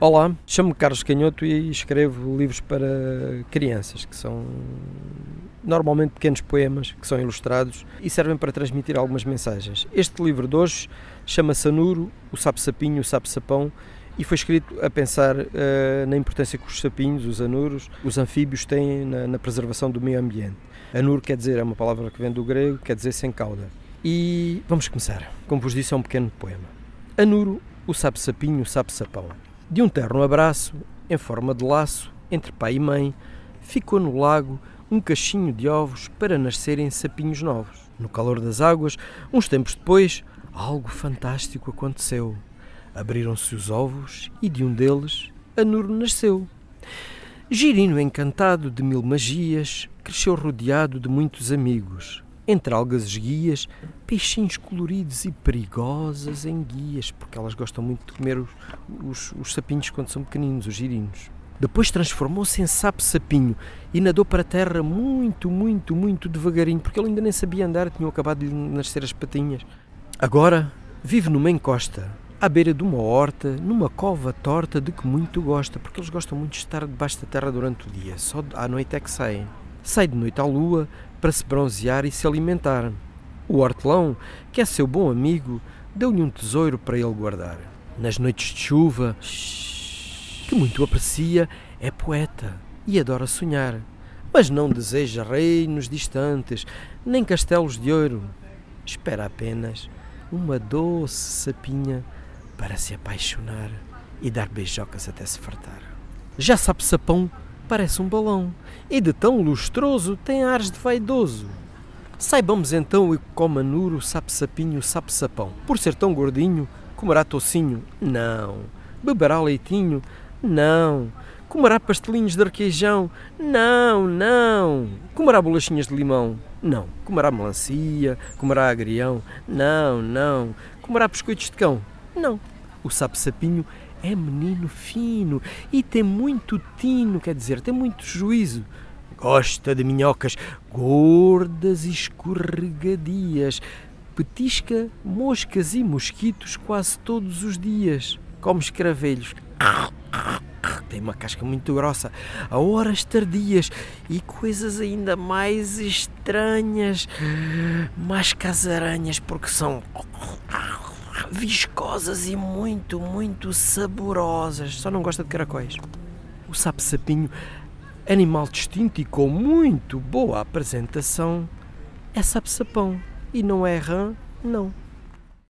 Olá, chamo-me Carlos Canhoto e escrevo livros para crianças, que são normalmente pequenos poemas que são ilustrados e servem para transmitir algumas mensagens. Este livro de hoje chama-se Anuro, o sapo-sapinho, o sapo-sapão e foi escrito a pensar uh, na importância que os sapinhos, os anuros, os anfíbios têm na, na, preservação do meio ambiente. Anuro quer dizer, é uma palavra que vem do grego, quer dizer sem cauda. E vamos começar. Como vos disse, é um pequeno poema. Anuro, o sapo-sapinho, o sapo-sapão. De um terno abraço, em forma de laço, entre pai e mãe, ficou no lago um cachinho de ovos para nascerem sapinhos novos. No calor das águas, uns tempos depois, algo fantástico aconteceu. Abriram-se os ovos e de um deles a Nur nasceu. Girino, encantado de mil magias, cresceu rodeado de muitos amigos. Entre algas esguias, peixinhos coloridos e perigosas enguias, porque elas gostam muito de comer os, os, os sapinhos quando são pequeninos, os girinos. Depois transformou-se em sapo-sapinho e nadou para a terra muito, muito, muito devagarinho, porque ele ainda nem sabia andar, tinham acabado de nascer as patinhas. Agora vive numa encosta, à beira de uma horta, numa cova torta de que muito gosta, porque eles gostam muito de estar debaixo da terra durante o dia, só à noite é que saem. Sai de noite à lua para se bronzear e se alimentar. O hortelão, que é seu bom amigo, deu-lhe um tesouro para ele guardar. Nas noites de chuva, que muito aprecia, é poeta e adora sonhar, mas não deseja reinos distantes, nem castelos de ouro. Espera apenas uma doce sapinha para se apaixonar e dar beijocas até se fartar. Já sabe sapão, parece um balão, e de tão lustroso tem ares de vaidoso. Saibamos então o comanuro sabe sapinho sabe sapão. Por ser tão gordinho, comerá tocinho? Não. Beberá leitinho? Não. Comerá pastelinhos de requeijão? Não, não. Comerá bolachinhas de limão? Não. Comerá melancia? Comerá agrião? Não, não. Comerá biscoitos de cão? Não. O sapo-sapinho é menino fino e tem muito tino, quer dizer, tem muito juízo. Gosta de minhocas gordas e escorregadias. Petisca moscas e mosquitos quase todos os dias. Come escravelhos. Tem uma casca muito grossa, a horas tardias e coisas ainda mais estranhas, mais casaranhas, porque são viscosas e muito, muito saborosas. Só não gosta de caracóis. O sapo-sapinho, animal distinto e com muito boa apresentação, é sapo-sapão e não é rã, não.